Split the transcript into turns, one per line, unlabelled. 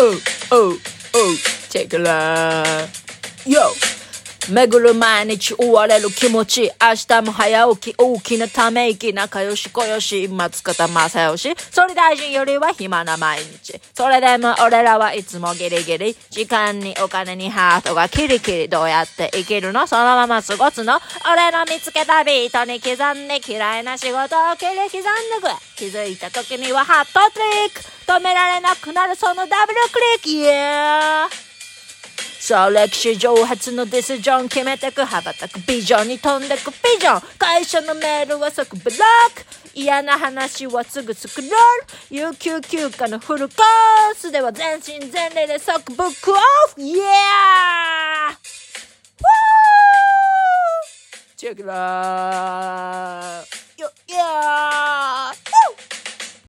おうおうチェックラー Yo! 巡る毎日追われる気持ち明日も早起き大きなため息仲良し小よし松方正義総理大臣よりは暇な毎日。それでも俺らはいつもギリギリ時間にお金にハートがキリキリどうやって生きるの？そのまま過ごすの？俺の見つけたビートに刻んで嫌いな仕事を切り刻んでく気づいた時にはハットトリック。止められなくなるそのダブルクリック。Yeah! さあ歴史上初のディスジョン決めてく羽ばたくビジョンに飛んでくビジョン。会社のメールは即ブロック。嫌な話はすぐスクロール。有給休暇のフルコースでは全身全霊で即ブックオフ。Yeah! チェックラー。